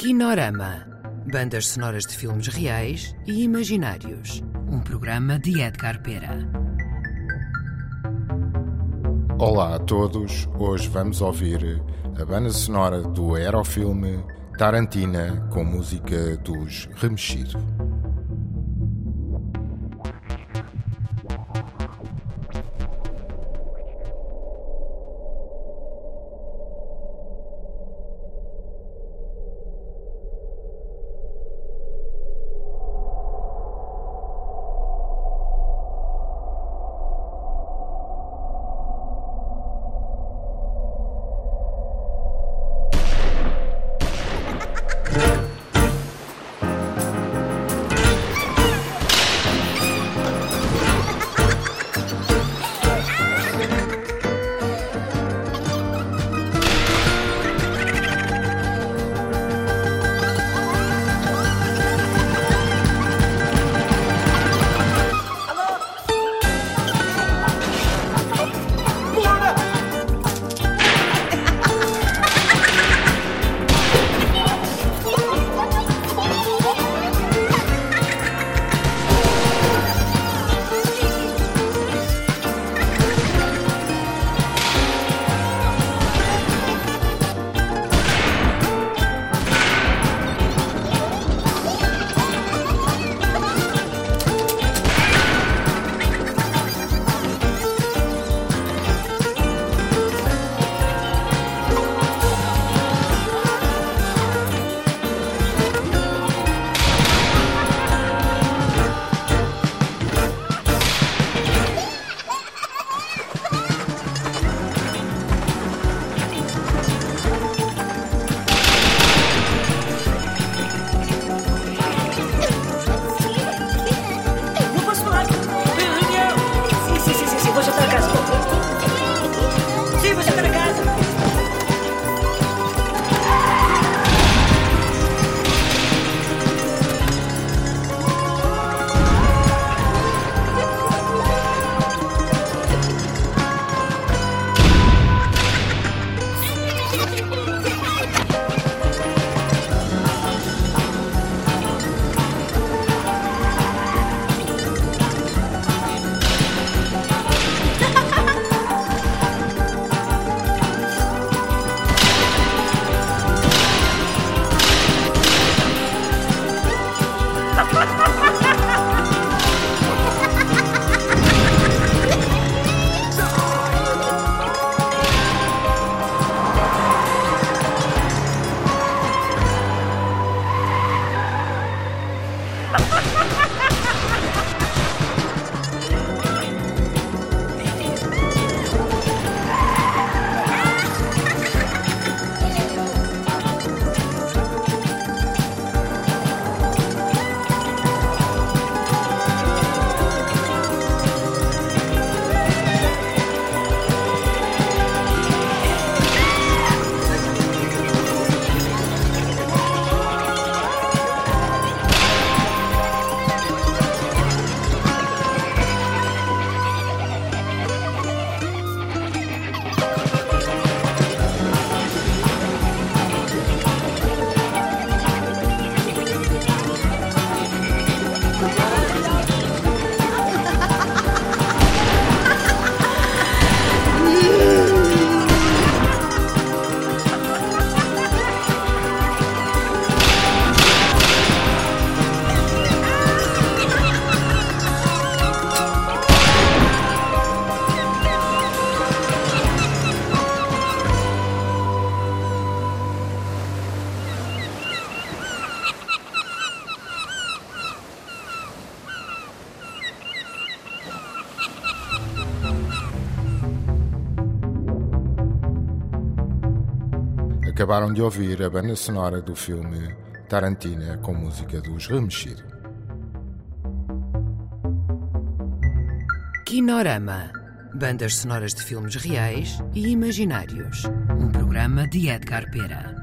Kinorama. Bandas sonoras de filmes reais e imaginários. Um programa de Edgar Pera. Olá a todos, hoje vamos ouvir a banda sonora do aerofilme Tarantina com música dos Remexido. Acabaram de ouvir a banda sonora do filme Tarantina com música dos Remexido. Kinorama. Bandas sonoras de filmes reais e imaginários. Um programa de Edgar Pera.